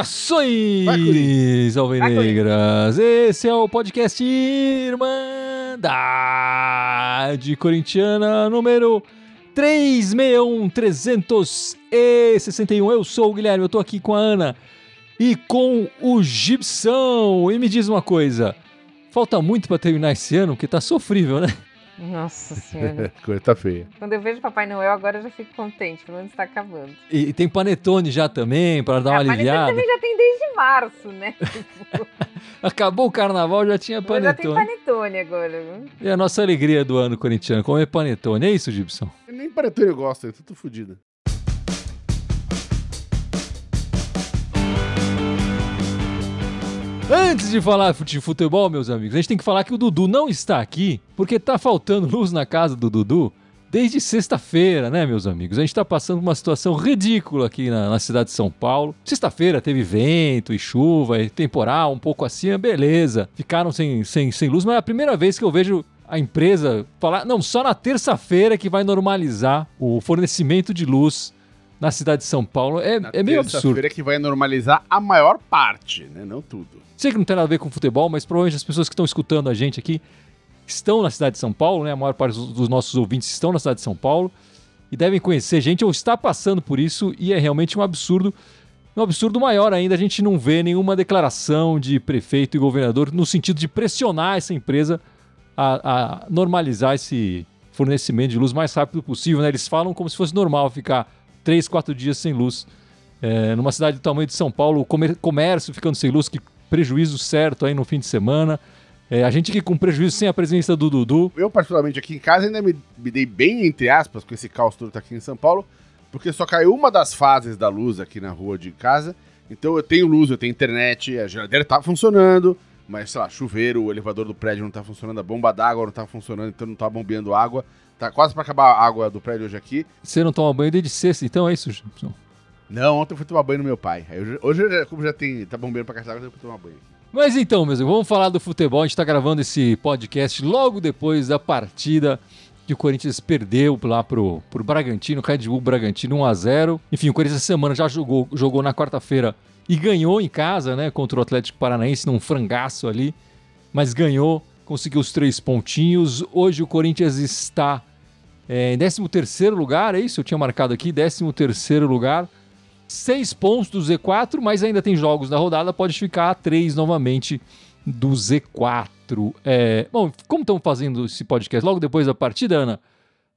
Saudações, alvinegras! Esse é o podcast Irmandade Corintiana número 361 361. Eu sou o Guilherme, eu tô aqui com a Ana e com o Gibson. E me diz uma coisa, falta muito para terminar esse ano, porque tá sofrível, né? Nossa senhora. Coisa tá feia. Quando eu vejo Papai Noel, agora eu já fico contente, pelo menos tá acabando. E, e tem panetone já também, para dar uma a Panetone aliviada. também já tem desde março, né? Acabou o carnaval, já tinha Mas já tem panetone. Panetone agora. viu? E a nossa alegria do ano corintiano, comer panetone. É isso, Gibson? Nem panetone eu gosto, eu tô tudo Antes de falar de futebol, meus amigos, a gente tem que falar que o Dudu não está aqui porque tá faltando luz na casa do Dudu desde sexta-feira, né, meus amigos? A gente tá passando uma situação ridícula aqui na, na cidade de São Paulo. Sexta-feira teve vento e chuva e temporal, um pouco assim, beleza. Ficaram sem, sem, sem luz, mas é a primeira vez que eu vejo a empresa falar, não, só na terça-feira que vai normalizar o fornecimento de luz na cidade de São Paulo. É, Na é meio absurdo. terça-feira que vai normalizar a maior parte, né? Não tudo. Sei que não tem nada a ver com futebol, mas provavelmente as pessoas que estão escutando a gente aqui estão na cidade de São Paulo, né? A maior parte dos nossos ouvintes estão na cidade de São Paulo e devem conhecer gente ou está passando por isso e é realmente um absurdo. Um absurdo maior ainda, a gente não vê nenhuma declaração de prefeito e governador no sentido de pressionar essa empresa a, a normalizar esse fornecimento de luz o mais rápido possível. Né? Eles falam como se fosse normal ficar três, quatro dias sem luz. É, numa cidade do tamanho de São Paulo, o comércio ficando sem luz, que prejuízo certo aí no fim de semana. É, a gente aqui com prejuízo sem a presença do Dudu. Eu, particularmente, aqui em casa, ainda me, me dei bem, entre aspas, com esse caos todo que tá aqui em São Paulo, porque só caiu uma das fases da luz aqui na rua de casa. Então eu tenho luz, eu tenho internet, a geladeira tá funcionando, mas, sei lá, chuveiro, o elevador do prédio não tá funcionando, a bomba d'água não tá funcionando, então não tá bombeando água. Tá quase pra acabar a água do prédio hoje aqui. Você não toma banho desde sexta, então é isso, Gibson? Não, ontem eu fui tomar banho no meu pai. Hoje, hoje como já tem, tá bombeando pra caixa d'água, eu fui tomar banho. Mas então, meus amigos, vamos falar do futebol. A gente tá gravando esse podcast logo depois da partida que o Corinthians perdeu lá pro, pro Bragantino, Red Bull Bragantino 1x0. Enfim, o Corinthians essa semana já jogou, jogou na quarta-feira e ganhou em casa, né, contra o Atlético Paranaense num frangaço ali, mas ganhou, conseguiu os três pontinhos. Hoje o Corinthians está é, em 13º lugar, é isso? Eu tinha marcado aqui, 13º lugar. Seis pontos do Z4, mas ainda tem jogos da rodada, pode ficar a três novamente do Z4. É, bom, como estamos fazendo esse podcast logo depois da partida, Ana?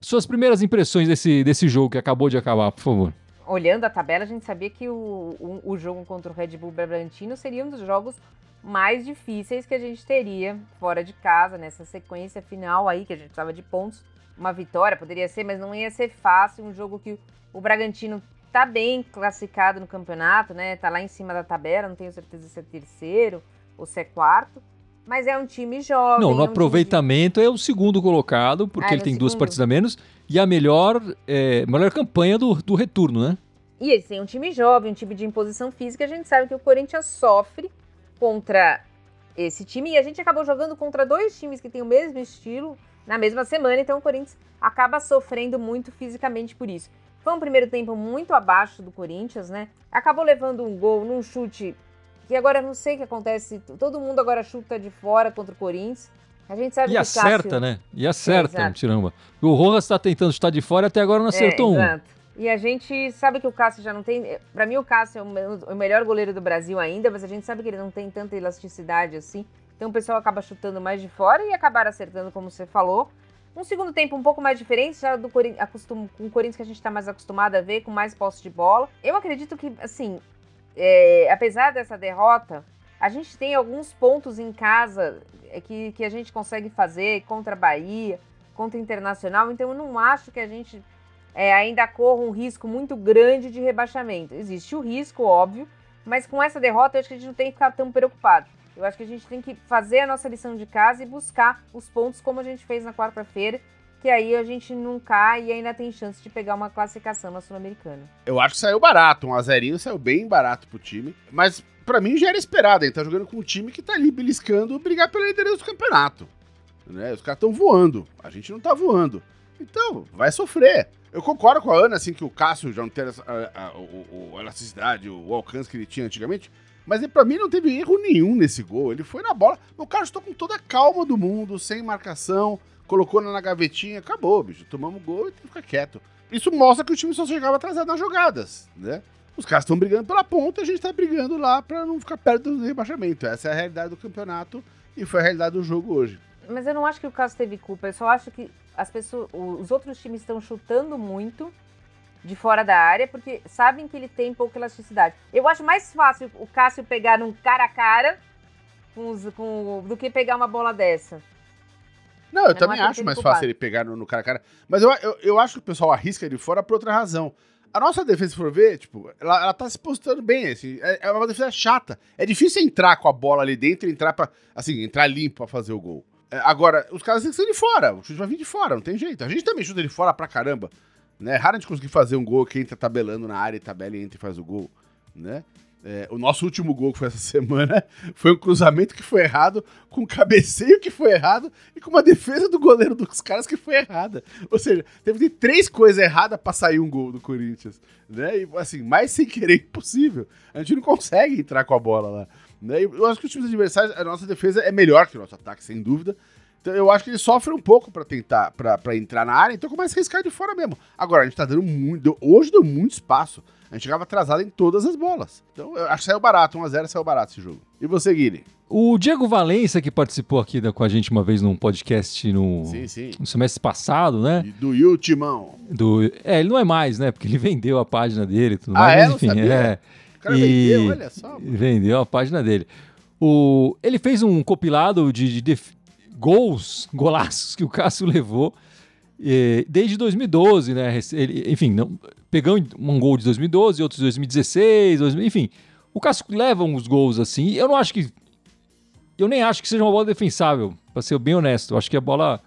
Suas primeiras impressões desse, desse jogo que acabou de acabar, por favor. Olhando a tabela, a gente sabia que o, o, o jogo contra o Red Bull Bragantino seria um dos jogos mais difíceis que a gente teria fora de casa, nessa sequência final aí, que a gente precisava de pontos. Uma vitória poderia ser, mas não ia ser fácil. Um jogo que o Bragantino tá bem classificado no campeonato, né? Tá lá em cima da tabela, não tenho certeza se é terceiro ou se é quarto. Mas é um time jovem. Não, é no um time de- aproveitamento é o segundo colocado, porque Ah, ele ele é tem o duas segundo. partidas a menos, e a melhor, é, melhor campanha do, do retorno, né? E eles têm um time jovem, um time de imposição física. A gente sabe que o Corinthians sofre contra esse time. E a gente acabou jogando contra dois times que têm o mesmo estilo na mesma semana. Então o Corinthians acaba sofrendo muito fisicamente por isso. Foi um primeiro tempo muito abaixo do Corinthians, né? Acabou levando um gol num chute que agora não sei o que acontece. Todo mundo agora chuta de fora contra o Corinthians. A gente sabe E que o acerta, Cássio... né? E acerta, exato. tiramba. O Rojas está tentando chutar de fora até agora não acertou é, um. Exato. E a gente sabe que o Cássio já não tem. Pra mim, o Cássio é o melhor goleiro do Brasil ainda, mas a gente sabe que ele não tem tanta elasticidade assim. Então o pessoal acaba chutando mais de fora e acabar acertando, como você falou. Um segundo tempo um pouco mais diferente, já do acostum- com o Corinthians que a gente tá mais acostumado a ver, com mais posse de bola. Eu acredito que, assim, é, apesar dessa derrota, a gente tem alguns pontos em casa é, que, que a gente consegue fazer contra a Bahia, contra o Internacional, então eu não acho que a gente é, ainda corra um risco muito grande de rebaixamento. Existe o risco, óbvio, mas com essa derrota eu acho que a gente não tem que ficar tão preocupado. Eu acho que a gente tem que fazer a nossa lição de casa e buscar os pontos como a gente fez na quarta-feira, que aí a gente não cai e ainda tem chance de pegar uma classificação na Sul-Americana. Eu acho que saiu barato, um azerinho saiu bem barato pro time. Mas pra mim já era esperado. Ele tá jogando com um time que tá ali beliscando brigar pela liderança do campeonato. Né? Os caras estão voando. A gente não tá voando. Então, vai sofrer. Eu concordo com a Ana, assim, que o Cássio já não tem a, a, a, a elasticidade, o alcance que ele tinha antigamente. Mas para mim não teve erro nenhum nesse gol. Ele foi na bola. O cara estou com toda a calma do mundo, sem marcação, colocou na gavetinha, acabou, bicho. Tomamos gol e tem que ficar quieto. Isso mostra que o time só chegava atrasado nas jogadas, né? Os caras estão brigando pela ponta, a gente tá brigando lá para não ficar perto do rebaixamento. Essa é a realidade do campeonato e foi a realidade do jogo hoje. Mas eu não acho que o Cássio teve culpa. Eu só acho que as pessoas, os outros times estão chutando muito de fora da área, porque sabem que ele tem pouca elasticidade. Eu acho mais fácil o Cássio pegar num cara a cara com os, com, do que pegar uma bola dessa. Não, eu, também acho mais fácil ele pegar no, no, cara a cara. Mas eu, eu, eu acho que o pessoal arrisca ele fora por outra razão. A nossa defesa, se for ver, tipo, ela, ela tá se postando bem, assim, é, é uma defesa chata. É difícil entrar com a bola ali dentro e entrar para assim, entrar limpo pra fazer o gol. É, agora, os caras têm que ser de fora, o chute vai vir de fora, não tem jeito. A gente também chuta de fora pra caramba. Né? É raro a gente conseguir fazer um gol que entra tabelando na área e tabela e entra e faz o gol. Né? É, o nosso último gol que foi essa semana foi um cruzamento que foi errado, com um cabeceio que foi errado e com uma defesa do goleiro dos caras que foi errada. Ou seja, teve ter três coisas erradas para sair um gol do Corinthians. Né? E assim, mais sem querer impossível. A gente não consegue entrar com a bola lá. Né? Eu acho que os times adversários, a nossa defesa é melhor que o nosso ataque, sem dúvida. Então eu acho que ele sofre um pouco para tentar, para entrar na área, então começa a riscar de fora mesmo. Agora, a gente tá dando muito. Hoje deu muito espaço. A gente chegava atrasado em todas as bolas. Então eu acho que saiu barato, 1x0 saiu barato esse jogo. E você, Guilherme? O Diego Valença, que participou aqui da, com a gente uma vez num podcast no, sim, sim. no semestre passado, né? E do Yutimão. Do, é, ele não é mais, né? Porque ele vendeu a página dele e tudo ah, mais. É? Mas, enfim, é. O cara e... vendeu, olha só. Mano. Vendeu a página dele. O, ele fez um compilado de, de, gols, golaços que o Cássio levou eh, desde 2012, né? Ele, enfim, não, pegando um gol de 2012, outros de 2016, 2000, enfim. O Cássio leva uns gols assim. Eu não acho que. Eu nem acho que seja uma bola defensável, para ser bem honesto. Eu acho que a bola.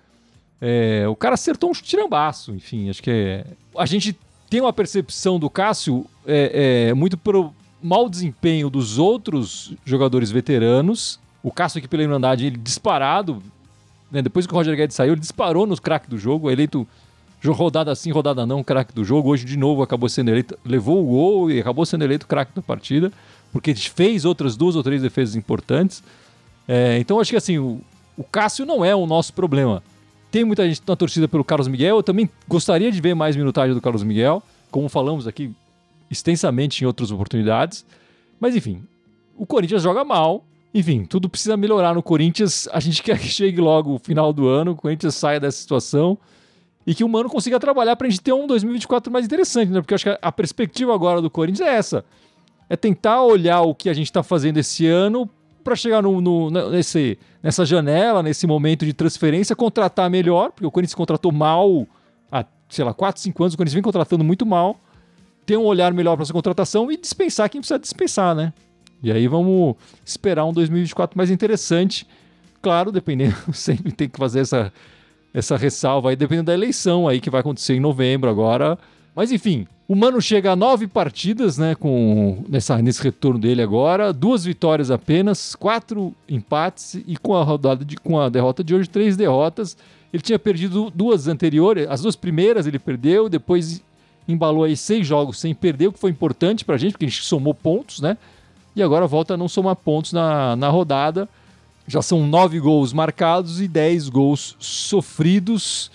É, o cara acertou um tirambaço, enfim. Acho que é. A gente tem uma percepção do Cássio é, é, muito pro mau desempenho dos outros jogadores veteranos. O Cássio aqui pela Irmandade, ele disparado, né? Depois que o Roger Guedes saiu, ele disparou nos craques do jogo, eleito rodada sim, rodada não, craque do jogo. Hoje, de novo, acabou sendo eleito, levou o gol e acabou sendo eleito craque da partida, porque fez outras duas ou três defesas importantes. É, então, acho que assim, o, o Cássio não é o nosso problema. Tem muita gente na torcida pelo Carlos Miguel. Eu também gostaria de ver mais minutagem do Carlos Miguel, como falamos aqui extensamente em outras oportunidades. Mas enfim, o Corinthians joga mal. Enfim, tudo precisa melhorar no Corinthians. A gente quer que chegue logo o final do ano, o Corinthians saia dessa situação e que o Mano consiga trabalhar para a gente ter um 2024 mais interessante, né? Porque eu acho que a perspectiva agora do Corinthians é essa: é tentar olhar o que a gente está fazendo esse ano para chegar no, no, nesse, nessa janela, nesse momento de transferência, contratar melhor, porque o Corinthians contratou mal há, sei lá, 4, 5 anos, o Corinthians vem contratando muito mal, ter um olhar melhor para essa contratação e dispensar quem precisa dispensar, né? E aí vamos esperar um 2024 mais interessante. Claro, dependendo, sempre tem que fazer essa, essa ressalva aí, dependendo da eleição aí que vai acontecer em novembro agora. Mas enfim, o Mano chega a nove partidas, né, com nessa, nesse retorno dele agora, duas vitórias apenas, quatro empates e com a rodada de, com a derrota de hoje três derrotas. Ele tinha perdido duas anteriores, as duas primeiras ele perdeu, depois embalou aí seis jogos sem perder, o que foi importante pra gente, porque a gente somou pontos, né? E agora volta a não somar pontos na, na rodada. Já são nove gols marcados e dez gols sofridos.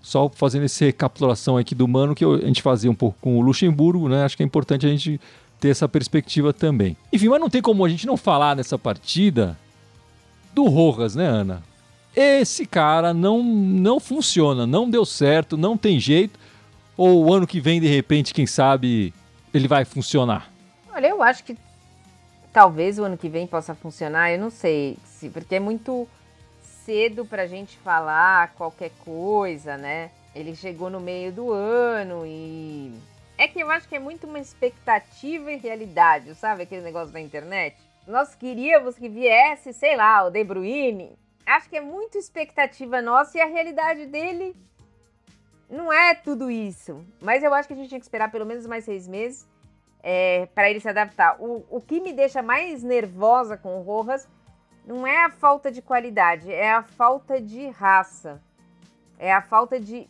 Só fazendo essa recapitulação aqui do Mano, que a gente fazia um pouco com o Luxemburgo, né? Acho que é importante a gente ter essa perspectiva também. Enfim, mas não tem como a gente não falar nessa partida do Rojas, né, Ana? Esse cara não, não funciona, não deu certo, não tem jeito. Ou o ano que vem, de repente, quem sabe, ele vai funcionar? Olha, eu acho que talvez o ano que vem possa funcionar, eu não sei, se, porque é muito cedo para a gente falar qualquer coisa, né? Ele chegou no meio do ano e. É que eu acho que é muito uma expectativa e realidade, sabe? Aquele negócio da internet. Nós queríamos que viesse, sei lá, o De Bruyne. Acho que é muito expectativa nossa e a realidade dele não é tudo isso. Mas eu acho que a gente tinha que esperar pelo menos mais seis meses é, para ele se adaptar. O, o que me deixa mais nervosa com o Rojas não é a falta de qualidade, é a falta de raça. É a falta de,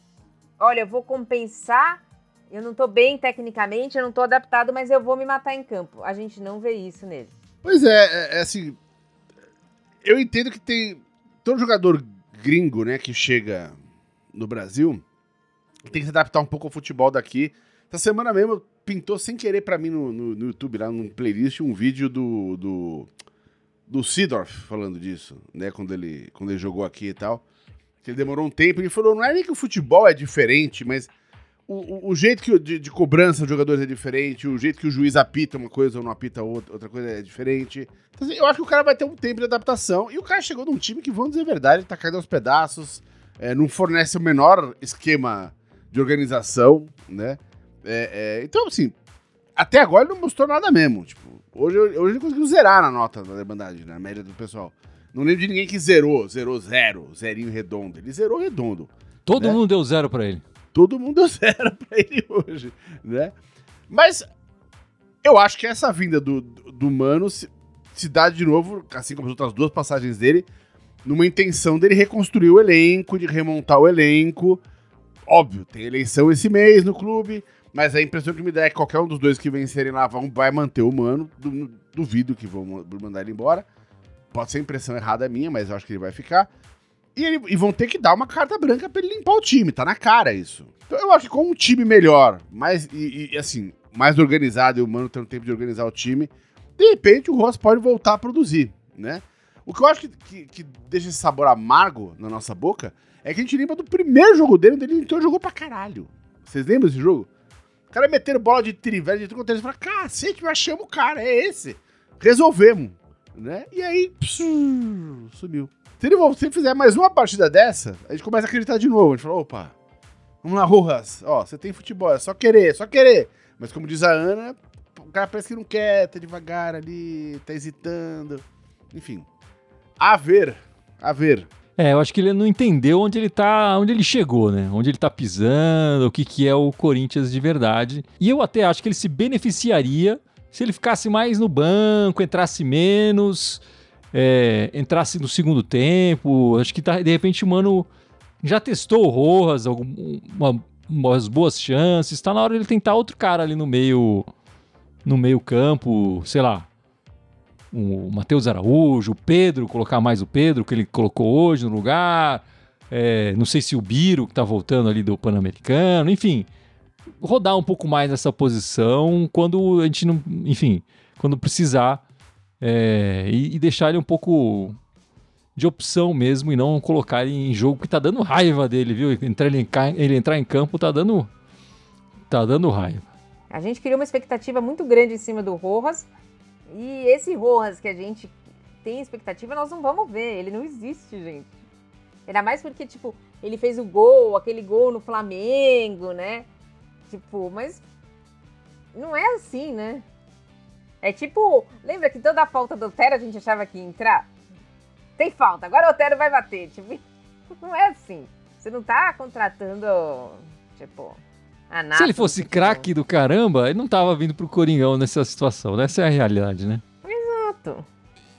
olha, eu vou compensar, eu não tô bem tecnicamente, eu não tô adaptado, mas eu vou me matar em campo. A gente não vê isso nele. Pois é, é, é assim, eu entendo que tem todo jogador gringo, né, que chega no Brasil, tem que se adaptar um pouco ao futebol daqui. Essa semana mesmo pintou sem querer para mim no, no, no, YouTube, lá no playlist, um vídeo do, do, do Sidorf falando disso, né? Quando ele, quando ele jogou aqui e tal. Que ele demorou um tempo. Ele falou: não é nem que o futebol é diferente, mas o, o, o jeito que, de, de, cobrança dos jogadores é diferente, o jeito que o juiz apita uma coisa ou não apita outra, outra coisa é diferente. Então, assim, eu acho que o cara vai ter um tempo de adaptação. E o cara chegou num time que, vamos dizer a verdade, ele tá caindo aos pedaços, é, não fornece o menor esquema de organização, né? É, é, então, assim, até agora ele não mostrou nada mesmo. Tipo, hoje, hoje ele conseguiu zerar na nota da Irmandade, na média do pessoal. Não lembro de ninguém que zerou, zerou zero, zerinho redondo. Ele zerou redondo. Todo né? mundo deu zero para ele. Todo mundo deu zero pra ele hoje, né? Mas eu acho que essa vinda do, do, do Mano se, se dá de novo, assim como as outras duas passagens dele, numa intenção dele reconstruir o elenco, de remontar o elenco. Óbvio, tem eleição esse mês no clube, mas a impressão que me dá é que qualquer um dos dois que vencerem lá vão, vai manter o mano. Duvido que vão mandar ele embora. Pode ser impressão errada minha, mas eu acho que ele vai ficar. E, ele, e, vão ter que dar uma carta branca pra ele limpar o time, tá na cara isso. Então eu acho que com um time melhor, mais, e, e assim, mais organizado e o Mano tendo tempo de organizar o time, de repente o Ross pode voltar a produzir, né? O que eu acho que, que, que, deixa esse sabor amargo na nossa boca é que a gente lembra do primeiro jogo dele, onde ele então jogou pra caralho. Vocês lembram desse jogo? Cara meteram bola de trivela, de tudo quanto eles falaram, cacete, mas chama o cara, é esse. Resolvemos, né? E aí, psiu, sumiu. Se ele, se fizer mais uma partida dessa, a gente começa a acreditar de novo. A gente fala, opa, vamos lá, Rojas, ó, você tem futebol, é só querer, é só querer. Mas como diz a Ana, o cara parece que não quer, tá devagar ali, tá hesitando. Enfim, a ver, a ver. É, eu acho que ele não entendeu onde ele tá, onde ele chegou, né? Onde ele tá pisando, o que, que é o Corinthians de verdade. E eu até acho que ele se beneficiaria se ele ficasse mais no banco, entrasse menos, é, entrasse no segundo tempo. Acho que tá, de repente o Mano já testou o Rojas, algumas umas boas chances. Tá na hora de ele tentar outro cara ali no meio, no meio campo, sei lá, o Matheus Araújo, o Pedro, colocar mais o Pedro, que ele colocou hoje no lugar. É, não sei se o Biro, que está voltando ali do Pan-Americano, enfim. Rodar um pouco mais nessa posição quando a gente não. Enfim, quando precisar. É, e, e, deixar ele um pouco de opção mesmo e não colocar ele em jogo que tá dando raiva dele, viu? Entrar ele, ele entrar em campo tá dando. tá dando raiva. A gente criou uma expectativa muito grande em cima do Rojas e esse Rojas que a gente tem expectativa, nós não vamos ver. Ele não existe, gente. Ainda mais porque, tipo, ele fez o gol, aquele gol no Flamengo, né? Tipo, mas não é assim, né? É tipo, lembra que toda a falta do Otero a gente achava que ia entrar? Tem falta, agora o Otero vai bater. Tipo, não é assim. Você não tá contratando, tipo, se ele fosse craque do caramba, ele não tava vindo pro Coringão nessa situação. Essa é a realidade, né? Exato.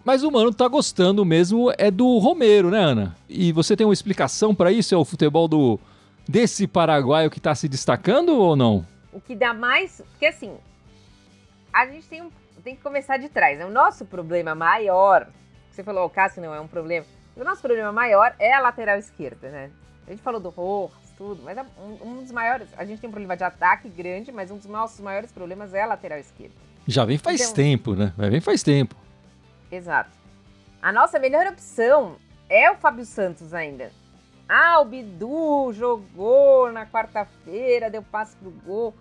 Mas o mano tá gostando mesmo é do Romero, né, Ana? E você tem uma explicação para isso? É o futebol do desse paraguaio que tá se destacando ou não? O que dá mais. Porque assim, a gente tem, tem que começar de trás. Né? O nosso problema maior. Você falou, o Cássio não é um problema. O nosso problema maior é a lateral esquerda, né? A gente falou do Rojas, tudo, mas é um, um, dos maiores. A gente tem um problema de ataque grande, mas um dos nossos maiores problemas é a lateral esquerda. Já vem faz então, tempo, né? Já vem faz tempo. Exato. A nossa melhor opção é o Fábio Santos ainda. Ah, o Bidu jogou na quarta-feira, deu passe pro gol.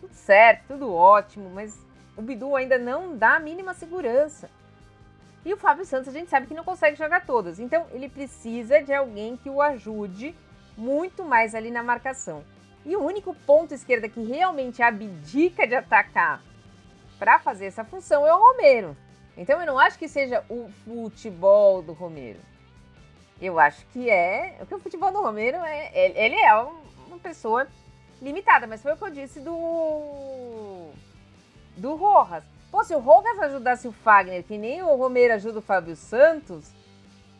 Tudo certo, tudo ótimo, mas o Bidu ainda não dá a mínima segurança. E o Fábio Santos a gente sabe que não consegue jogar todas. Então ele precisa de alguém que o ajude muito mais ali na marcação. E o único ponto esquerda que realmente abdica de atacar para fazer essa função é o Romero. Então eu não acho que seja o futebol do Romero. Eu acho que é. O que o futebol do Romero é. Ele é uma pessoa limitada, mas foi o que eu disse do. do Rojas. Pô, se o Rojas ajudasse o Fagner, que nem o Romero ajuda o Fábio Santos,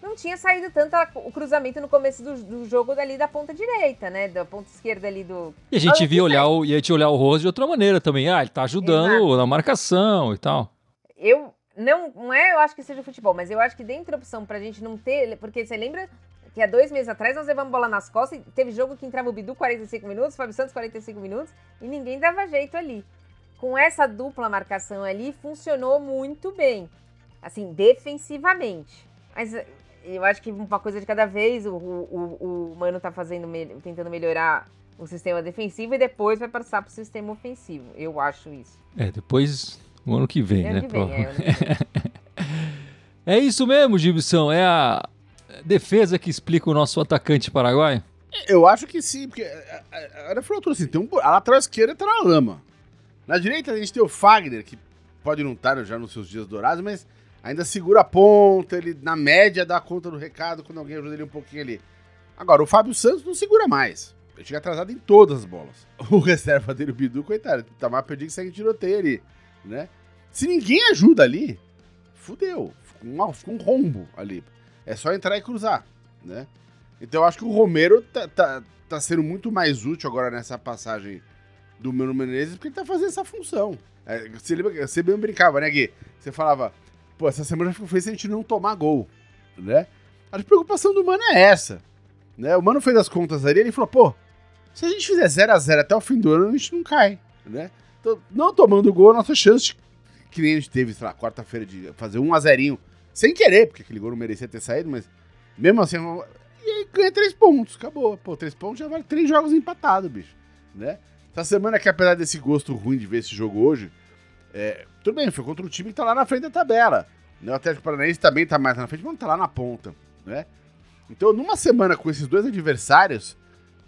não tinha saído tanto a, o cruzamento no começo do, do, jogo dali da ponta direita, né? Da ponta esquerda ali do. E a gente via olhar o, e a gente olhar o Rojas de outra maneira também. Ah, ele tá ajudando Exato. na marcação e tal. Eu não, não é, eu acho que seja futebol, mas eu acho que dentro da opção pra gente não ter. Porque você lembra que há dois meses atrás nós levamos bola nas costas e teve jogo que entrava o Bidu 45 minutos, Fábio Santos 45 minutos e ninguém dava jeito ali. Com essa dupla marcação ali, funcionou muito bem. Assim, defensivamente. Mas eu acho que uma coisa de cada vez, o, o, o Mano tá fazendo, tentando melhorar o sistema defensivo e depois vai passar pro sistema ofensivo. Eu acho isso. É, depois o ano que vem, ano né? Que vem, é, é isso mesmo, Gibson. É a defesa que explica o nosso atacante paraguaio? Eu acho que sim, porque era falou tudo assim, tem um, a lateral esquerda tá na lama. Na direita a gente tem o Fagner, que pode não estar já nos seus dias dourados, mas ainda segura a ponta, ele na média dá conta do recado quando alguém ajuda ele um pouquinho ali. Agora, o Fábio Santos não segura mais. Ele chega atrasado em todas as bolas. O reserva dele, o Bidu, coitado, tá mais perdido que segue tiroteio ali, né? Se ninguém ajuda ali, fudeu. Fica um, um rombo ali. É só entrar e cruzar, né? Então eu acho que o Romero tá, tá, tá sendo muito mais útil agora nessa passagem do Mano Menezes, porque ele tá fazendo essa função. É, você, lembra, você bem brincava, né, Gui? Você falava, pô, essa semana ficou feio se a gente não tomar gol, né? A preocupação do Mano é essa, né? O Mano fez as contas ali, ele falou, pô, se a gente fizer 0 a 0 até o fim do ano, a gente não cai, né? Então, não tomando gol, a nossa chance, que nem a gente teve, sei lá, quarta-feira de fazer 1 a 0 sem querer, porque aquele gol não merecia ter saído, mas mesmo assim, e aí ganha três pontos, acabou. Pô, três pontos já vale três jogos empatados, bicho, né? Essa semana que, apesar desse gosto ruim de ver esse jogo hoje, é, tudo bem, foi contra um time que tá lá na frente da tabela. Né? O Atlético Paranaense também tá mais na frente, mas não tá lá na ponta, né? Então, numa semana com esses dois adversários,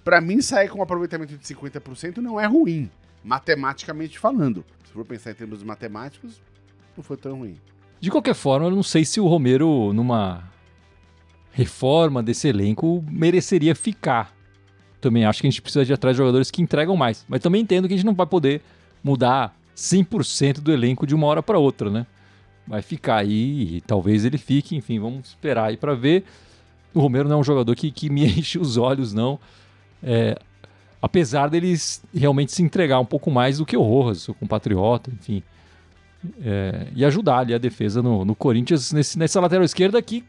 para mim sair com um aproveitamento de 50% não é ruim, matematicamente falando. Se for pensar em termos matemáticos, não foi tão ruim. De qualquer forma, eu não sei se o Romero, numa reforma desse elenco, mereceria ficar. Também acho que a gente precisa de atrás de jogadores que entregam mais. Mas também entendo que a gente não vai poder mudar 100% do elenco de uma hora para outra, né? Vai ficar aí talvez ele fique, enfim, vamos esperar aí para ver. O Romero não é um jogador que, que me enche os olhos, não. É, apesar deles realmente se entregar um pouco mais do que o Rojas, seu compatriota, enfim é, e ajudar ali a defesa no, no Corinthians nesse, nessa lateral esquerda que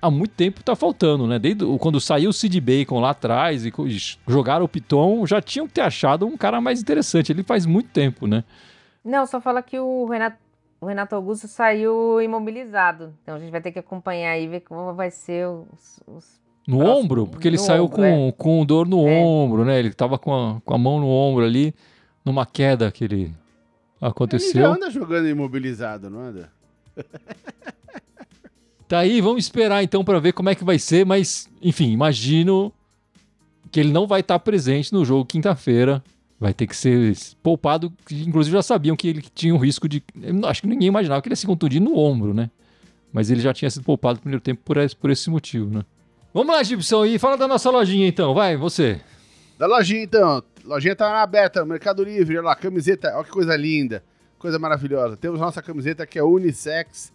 há muito tempo está faltando, né? Desde quando saiu o Sid Bacon lá atrás e jogaram o Piton, já tinham que ter achado um cara mais interessante. Ele faz muito tempo, né? Não, só fala que o Renato, o Renato Augusto saiu imobilizado. Então a gente vai ter que acompanhar e ver como vai ser os. os no próximos, ombro? Porque ele saiu ombro, com, é. com dor no é. ombro, né? Ele estava com a, com a mão no ombro ali, numa queda que ele Aconteceu. Ele já anda jogando imobilizado, não anda? tá aí, vamos esperar então para ver como é que vai ser, mas enfim, imagino que ele não vai estar presente no jogo quinta-feira. Vai ter que ser poupado, inclusive já sabiam que ele tinha um risco de. Acho que ninguém imaginava que ele ia se contundir no ombro, né? Mas ele já tinha sido poupado no primeiro tempo por esse, por esse motivo, né? Vamos lá, Gibson, e fala da nossa lojinha então, vai, você. Da lojinha então, lojinha tá aberta, Mercado Livre, olha lá, camiseta, olha que coisa linda, coisa maravilhosa. Temos nossa camiseta que é unissex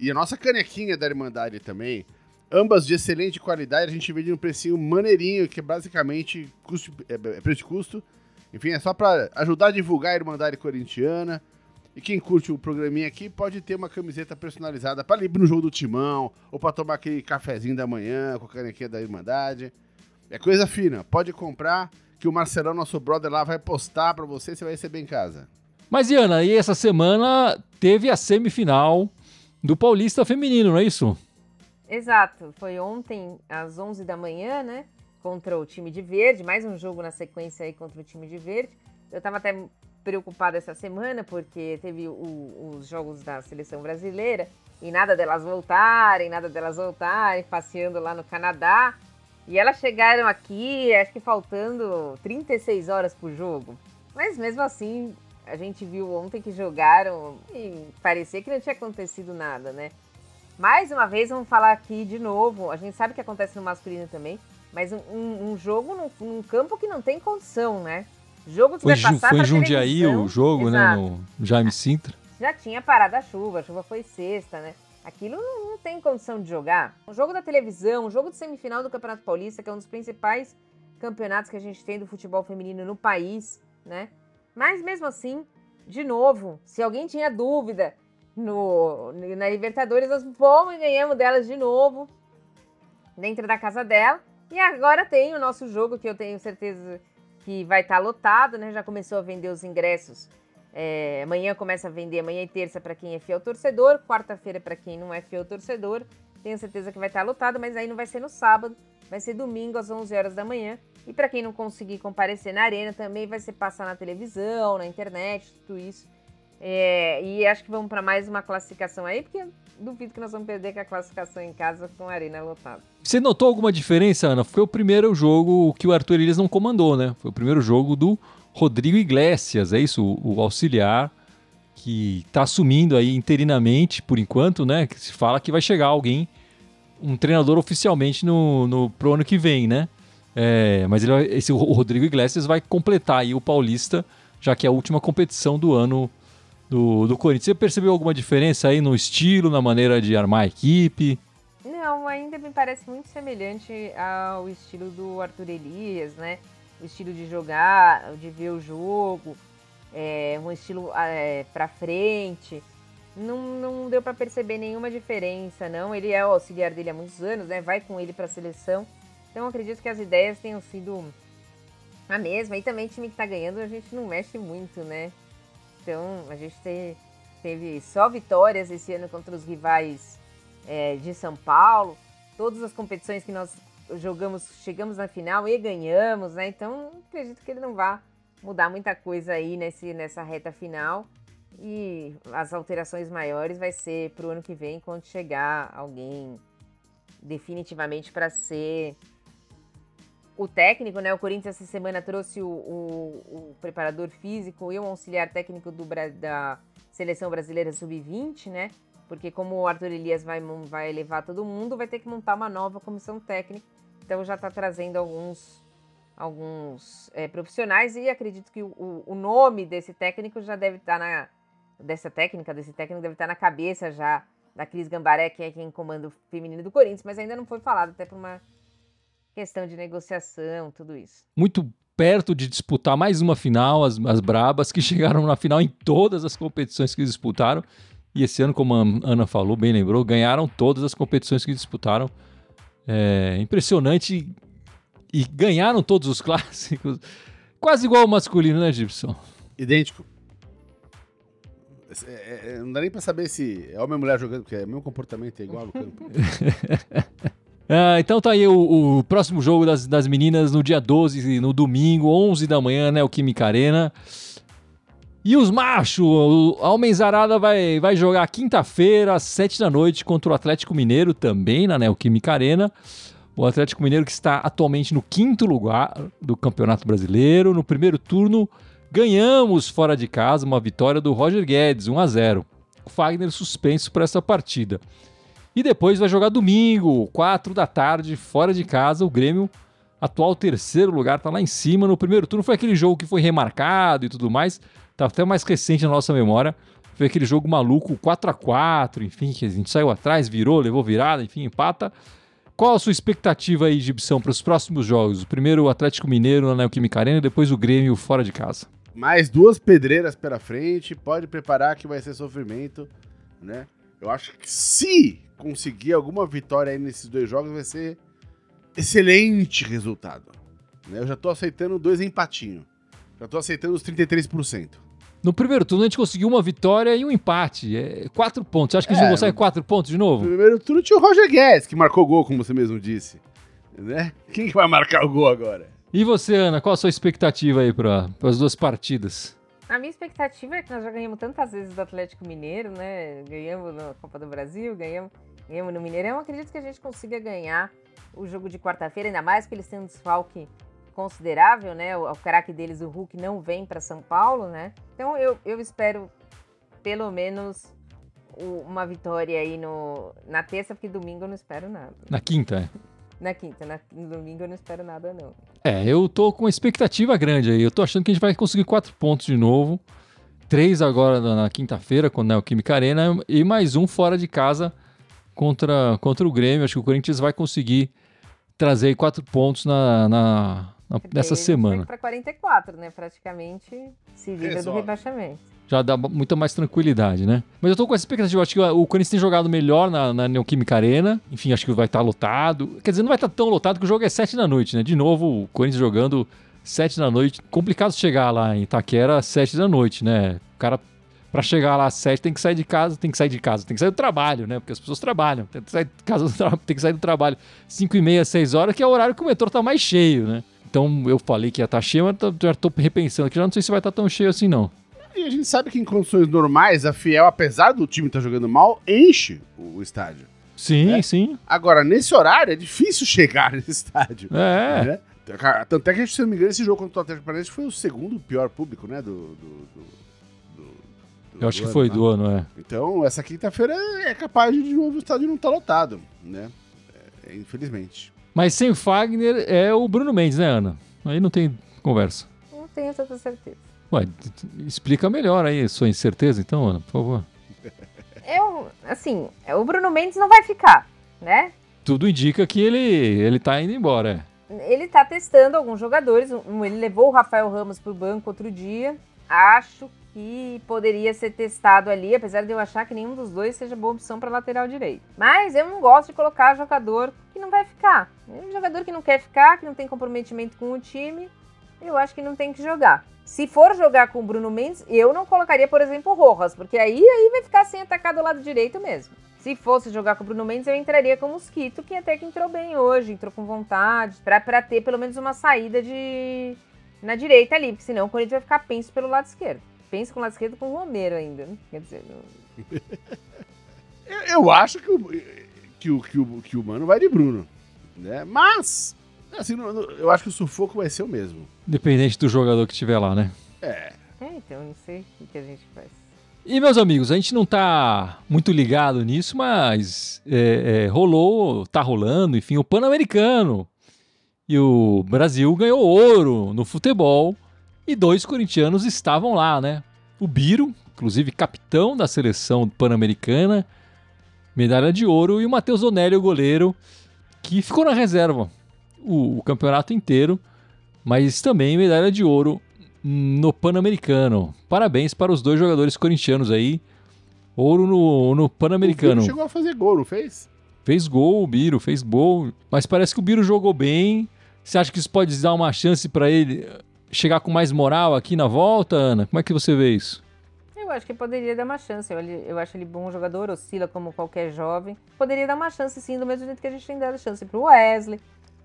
e a nossa canequinha da Irmandade também. Ambas de excelente qualidade, a gente vende um precinho maneirinho, que é basicamente custo, é, é preço de custo. Enfim, é só para ajudar a divulgar a Irmandade Corintiana. E quem curte o programinha aqui pode ter uma camiseta personalizada para ir no jogo do Timão, ou para tomar aquele cafezinho da manhã com a canequinha da Irmandade. É coisa fina, pode comprar que o Marcelão, nosso brother lá, vai postar para você, você vai receber em casa. Mas, Iana, e essa semana teve a semifinal do Paulista Feminino, não é isso? Exato. Foi ontem, às 11 da manhã, né? Contra o time de verde. Mais um jogo na sequência aí contra o time de verde. Eu tava até preocupada essa semana, porque teve o, os jogos da seleção brasileira e nada delas voltarem, nada delas voltarem, passeando lá no Canadá. E elas chegaram aqui, acho que faltando 36 horas por jogo. Mas mesmo assim, a gente viu ontem que jogaram e parecia que não tinha acontecido nada, né? Mais uma vez, vamos falar aqui de novo. A gente sabe que acontece no masculino também, mas um, um jogo num, num, campo que não tem condição, né? Jogo que Foi, vai passar foi em Jundiaí o jogo, né? Exato. No Jaime Sintra. Já tinha parado a chuva, a chuva foi sexta, né? Aquilo não não tem condição de jogar. Um jogo da televisão, um jogo de semifinal do Campeonato Paulista, que é um dos principais campeonatos que a gente tem do futebol feminino no país, né? Mas mesmo assim, de novo, se alguém tinha dúvida no, na Libertadores, nós fomos e ganhamos delas de novo, dentro da casa dela. E agora tem o nosso jogo, que eu tenho certeza que vai estar lotado, né? Já começou a vender os ingressos. É, amanhã começa a vender, amanhã e terça para quem é fiel torcedor, quarta-feira para quem não é fiel torcedor. Tenho certeza que vai estar lotado, mas aí não vai ser no sábado, vai ser domingo às 11 horas da manhã. E para quem não conseguir comparecer na arena, também vai ser passar na televisão, na internet, tudo isso. É, e acho que vamos para mais uma classificação aí, porque duvido que nós vamos perder com a classificação em casa com a arena lotada. Você notou alguma diferença, Ana? Foi o primeiro jogo que o Arthur Elias não comandou, né? Foi o primeiro jogo do Rodrigo Iglesias, é isso? O, o auxiliar que está assumindo aí interinamente, por enquanto, né? Que se fala que vai chegar alguém, um treinador oficialmente no, no, pro ano que vem, né? É, mas ele, esse, o Rodrigo Iglesias vai completar aí o Paulista, já que é a última competição do ano do, do Corinthians. Você percebeu alguma diferença aí no estilo, na maneira de armar a equipe? Não, ainda me parece muito semelhante ao estilo do Arthur Elias, né? O estilo de jogar, de ver o jogo, é, um estilo é, pra frente. Não, não deu pra perceber nenhuma diferença, não. Ele é o auxiliar dele há muitos anos, né? Vai com ele pra seleção. Então acredito que as ideias tenham sido a mesma. E também time que tá ganhando, a gente não mexe muito, né? Então a gente te- teve só vitórias esse ano contra os rivais é, de São Paulo. Todas as competições que nós jogamos, chegamos na final e ganhamos, né? Então acredito que ele não vá mudar muita coisa aí nesse, nessa reta final. E as alterações maiores vai ser pro ano que vem, quando chegar alguém definitivamente para ser o técnico, né? O Corinthians essa semana trouxe o, o- o preparador físico e o auxiliar técnico do, da seleção brasileira sub-20, né? Porque como o Arthur Elias vai, vai levar todo mundo, vai ter que montar uma nova comissão técnica. Então já está trazendo alguns, alguns é, profissionais e acredito que o, o- o nome desse técnico já deve estar na. Dessa técnica, desse técnico deve estar na cabeça já da Cris Gambaré, que é quem comanda o feminino do Corinthians, mas ainda não foi falado, até por uma questão de negociação, tudo isso. muito perto de disputar mais uma final, as, as Brabas, que chegaram na final em todas as competições que disputaram. E esse ano, como a Ana falou, bem lembrou, ganharam todas as competições que disputaram. É impressionante. E ganharam todos os clássicos. Quase igual ao masculino, né, Gibson? Idêntico. É, é, é, não dá nem pra saber se é homem ou mulher jogando, porque é o comportamento, é igual no campo. Ah, então tá aí o, o próximo jogo das, das meninas no dia 12, no domingo, 11 da manhã, né? O Química Arena. E os machos, a Homenzarada vai, vai jogar quinta-feira, às 7 da noite, contra o Atlético Mineiro, também na Neoquímica Arena. O Atlético Mineiro que está atualmente no quinto lugar do Campeonato Brasileiro. No primeiro turno, ganhamos fora de casa uma vitória do Roger Guedes, 1 a 0 O Fagner suspenso para essa partida. E depois vai jogar domingo, 4 da tarde, fora de casa, o Grêmio, atual terceiro lugar, tá lá em cima. No primeiro turno foi aquele jogo que foi remarcado e tudo mais, tá até mais recente na nossa memória. Foi aquele jogo maluco, 4 a 4 enfim, que a gente saiu atrás, virou, levou virada, enfim, empata. Qual a sua expectativa aí, Gibson, para os próximos jogos? O primeiro o Atlético Mineiro na Neoquímica Arena, depois o Grêmio fora de casa. Mais duas pedreiras pela frente, pode preparar que vai ser sofrimento, né? Eu acho que se conseguir alguma vitória aí nesses dois jogos, vai ser excelente resultado. né? Eu já tô aceitando dois empatinhos. Já tô aceitando os 33%. No primeiro turno a gente conseguiu uma vitória e um empate. É, quatro pontos. Você acha que a gente É, não consegue quatro pontos de No novo? primeiro turno tinha o Roger Guedes, que marcou gol, como você mesmo disse. Né? Quem que vai marcar o gol agora? E você, Ana, qual a sua expectativa aí para as duas partidas? A minha expectativa é que nós já ganhamos tantas vezes do Atlético Mineiro, né? Ganhamos na Copa do Brasil, ganhamos, ganhamos no Mineirão. Acredito que a gente consiga ganhar o jogo de quarta-feira, ainda mais que eles têm um desfalque considerável, né? O, o craque deles, o Hulk, não vem para São Paulo, né? Então eu, eu espero pelo menos o- uma vitória aí no, na terça, porque domingo eu não espero nada. Na quinta, é. Na quinta, na, no domingo eu não espero nada, não. É, eu tô com uma expectativa grande aí. Eu tô achando que a gente vai conseguir quatro pontos de novo. Três agora na, quinta-feira, com a Neoquímica Arena, e mais um fora de casa contra, contra o Grêmio. Acho que o Corinthians vai conseguir trazer quatro pontos na, na- na- nessa semana. Para 44, né? Praticamente se livra do rebaixamento. Já dá muita mais tranquilidade, né? Mas eu tô com essa expectativa. Acho que o Corinthians tem jogado melhor na, na Neoquímica Arena. Enfim, acho que vai estar lotado. Quer dizer, não vai estar tão lotado que o jogo é 7 da noite, né? De novo, o Corinthians jogando 7 da noite. Complicado chegar lá em Itaquera às 7 da noite, né? O cara, pra chegar lá às 7, tem que sair de casa, tem que sair de casa, tem que sair do trabalho, né? Porque as pessoas trabalham. Tem que sair de casa tem que sair do trabalho 5 e meia, 6 horas, que é o horário que o metrô tá mais cheio, né? Então eu falei que ia estar cheio, mas já tô repensando aqui. Já não sei se vai estar tão cheio assim, não. E a gente sabe que em condições normais, a Fiel, apesar do time estar jogando mal, enche o, estádio. Sim, É? sim. Agora, nesse horário, é difícil chegar nesse estádio. É. né? Tanto é que, se não me engano, esse jogo contra o Atlético Paranaense foi o segundo pior público, né? Do, do, do- do- do- Eu acho do que ano, foi tá? do ano, é. Então, essa quinta-feira é capaz de, de novo o estádio não estar lotado, né? É, infelizmente. Mas sem o Fagner é o Bruno Mendes, né, Ana? Aí não tem conversa. Não tenho tanta certeza. Ué, explica melhor aí sua incerteza, então, Ana, por favor. Eu, assim, o Bruno Mendes não vai ficar, né? Tudo indica que ele, ele tá indo embora, é. Ele tá testando alguns jogadores. Ele levou o Rafael Ramos pro banco outro dia. Acho que poderia ser testado ali, apesar de eu achar que nenhum dos dois seja boa opção para lateral direito. Mas eu não gosto de colocar jogador que não vai ficar. Um jogador que não quer ficar, que não tem comprometimento com o time, eu acho que não tem que jogar. Se for jogar com o Bruno Mendes, eu não colocaria, por exemplo, o Rojas, porque aí, aí vai ficar sem atacar do lado direito mesmo. Se fosse jogar com o Bruno Mendes, eu entraria com o Mosquito, que até que entrou bem hoje, entrou com vontade, pra ter pelo menos uma saída de na direita ali, porque senão o Corinthians vai ficar penso pelo lado esquerdo. Pensa com o lado esquerdo com o Romero ainda, né? Quer dizer, Eu, eu acho que o, que, o, que, o, que o Mano vai de Bruno, né? Mas, assim, não- não- eu acho que o sufoco vai ser o mesmo. Independente do jogador que estiver lá, né? É, é, então, não sei o que, a gente faz. E, meus amigos, a gente não tá muito ligado nisso, mas é, é, rolou, tá rolando, enfim, o Pan-Americano. E o Brasil ganhou ouro no futebol e dois corintianos estavam lá, né? O Biro, inclusive capitão da seleção pan-americana, medalha de ouro, e o Matheus Donelli, o goleiro, que ficou na reserva o, o campeonato inteiro, mas também medalha de ouro no Pan-Americano. Parabéns para os dois jogadores corintianos aí. Ouro no, no o Pan-Americano. Biro chegou a fazer gol, não fez? Fez gol o Biro, fez gol. Mas parece que o Biro jogou bem. Você acha que isso pode dar uma chance para ele chegar com mais moral aqui na volta, Ana? Como é que você vê isso? Eu acho que poderia dar uma chance. Eu, eu acho ele bom jogador, oscila como qualquer jovem. Poderia dar uma chance, sim, do mesmo jeito que a gente tem dado chance pro Wesley,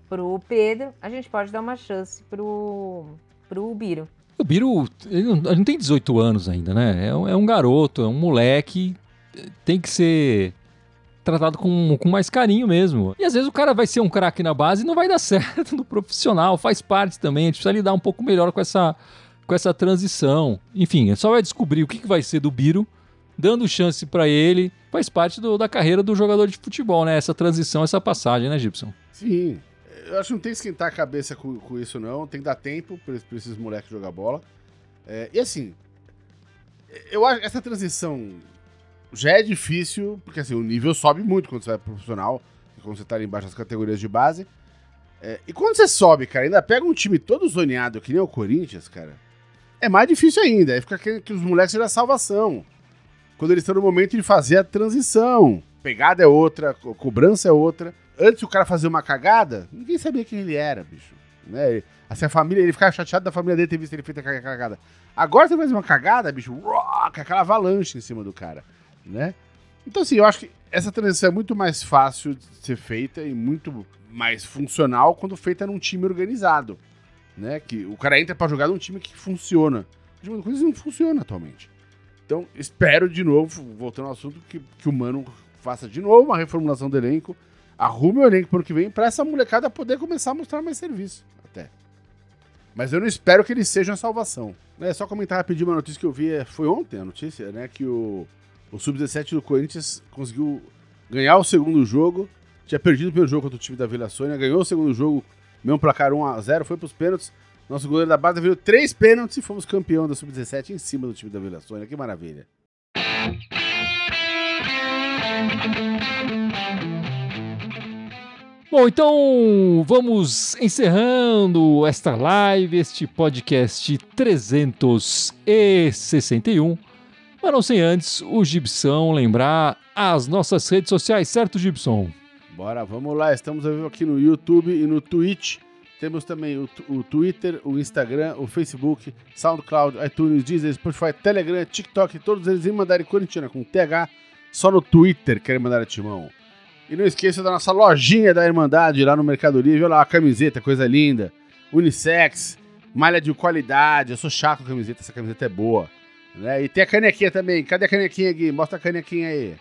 pro Pedro. A gente pode dar uma chance pro, pro Biro. O Biro ele não, ele não tem 18 anos ainda, né? É um, é um garoto, é um moleque. Tem que ser tratado com, com mais carinho mesmo. E às vezes o cara vai ser um craque na base e não vai dar certo no profissional. Faz parte também. A gente precisa lidar um pouco melhor com essa, com essa transição. Enfim, só vai descobrir o que, que vai ser do Biro, dando chance pra ele. Faz parte do- da carreira do jogador de futebol, né? Essa transição, essa passagem, né, Gibson? Sim. Eu acho que não tem que esquentar a cabeça com, com isso, não. Tem que dar tempo pra, pra esses moleques jogar bola. É, e assim, eu acho que essa transição já é difícil, porque assim, o nível sobe muito quando você vai pro profissional, quando você tá ali embaixo das categorias de base. É, e quando você sobe, cara, ainda pega um time todo zoneado, que nem o Corinthians, cara, é mais difícil ainda. Aí fica querendo que os moleques sejam a salvação. Quando eles estão no momento de fazer a transição. Pegada é outra, co- cobrança é outra. Antes o cara fazer uma cagada, ninguém sabia quem ele era, bicho. Né? Assim, a família, ele ficava chateado da família dele ter visto ele feito a cagada. Agora você faz uma cagada, bicho, rock, aquela avalanche em cima do cara, né? Então, assim, eu acho que essa transição é muito mais fácil de ser feita e muito mais funcional quando feita num time organizado, né? Que o cara entra pra jogar num time que funciona. O time do Corinthians não funciona atualmente. Então, espero de novo, voltando ao assunto, que, que o Mano faça de novo uma reformulação do elenco, arrume o elenco pro que vem pra essa molecada poder começar a mostrar mais serviço, até. Mas eu não espero que eles sejam a salvação. É só comentar rapidinho uma notícia que eu vi, é, foi ontem a notícia, né? Que o, o Sub-17 do Corinthians conseguiu ganhar o segundo jogo. Tinha perdido o primeiro jogo contra o time da Vila Sônia, ganhou o segundo jogo Mesmo placar 1x0, foi pros pênaltis. Nosso goleiro da base viu três pênaltis e fomos campeão da Sub-17 em cima do time da Vila Sônia. Que maravilha. Bom, então vamos encerrando esta live, este podcast 361. Mas não sem antes o Gibson lembrar as nossas redes sociais, certo, Gibson? Bora, vamos lá. Estamos vivo aqui no YouTube e no Twitch. Temos também o, o Twitter, o Instagram, o Facebook, SoundCloud, iTunes, Deezer, Spotify, Telegram, TikTok, todos eles em mandarem Corintiana com TH. Só no Twitter querem mandar timão. E não esqueça da nossa lojinha da Irmandade lá no Mercado Livre. Olha lá, a camiseta, coisa linda. Unissex, malha de qualidade. Eu sou chato com camiseta, essa camiseta é boa. Né? E tem a canequinha também. Cadê a canequinha, Gui? Mostra a canequinha aí.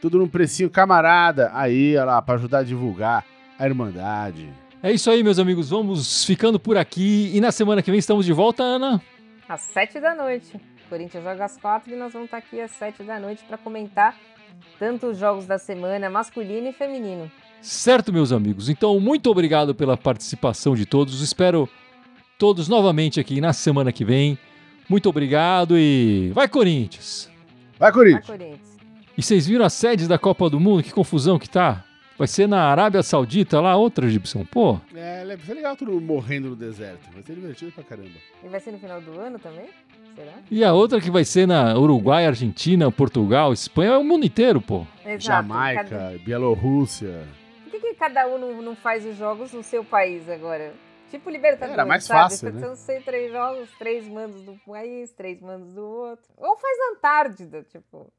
Tudo num precinho camarada. Aí, olha lá, pra ajudar a divulgar a Irmandade. É isso aí, meus amigos. Vamos ficando por aqui. E na semana que vem estamos de volta, Ana. Às sete da noite. O Corinthians joga às quatro e nós vamos estar aqui às sete da noite para comentar tanto os jogos da semana masculino e feminino. Certo, meus amigos. Então, muito obrigado pela participação de todos. Espero todos novamente aqui na semana que vem. Muito obrigado e vai Corinthians! Vai Corinthians! Vai, Corinthians. E vocês viram a sede da Copa do Mundo? Que confusão que tá. Vai ser na Arábia Saudita, lá, outra Gibson. Pô, É, vai ser legal mundo morrendo no deserto. Vai ser divertido pra caramba. E vai ser no final do ano também? E a outra que vai ser na Uruguai, Argentina, Portugal, Espanha, é o mundo inteiro, pô. Exato. Jamaica, Cada- Bielorrússia. Por que, que cada um não, não faz os jogos no seu país agora? Tipo Libertadores, Era mais sabe? fácil, né? São ser três jogos, três mandos do país, três mandos do outro. Ou faz Antártida, tipo.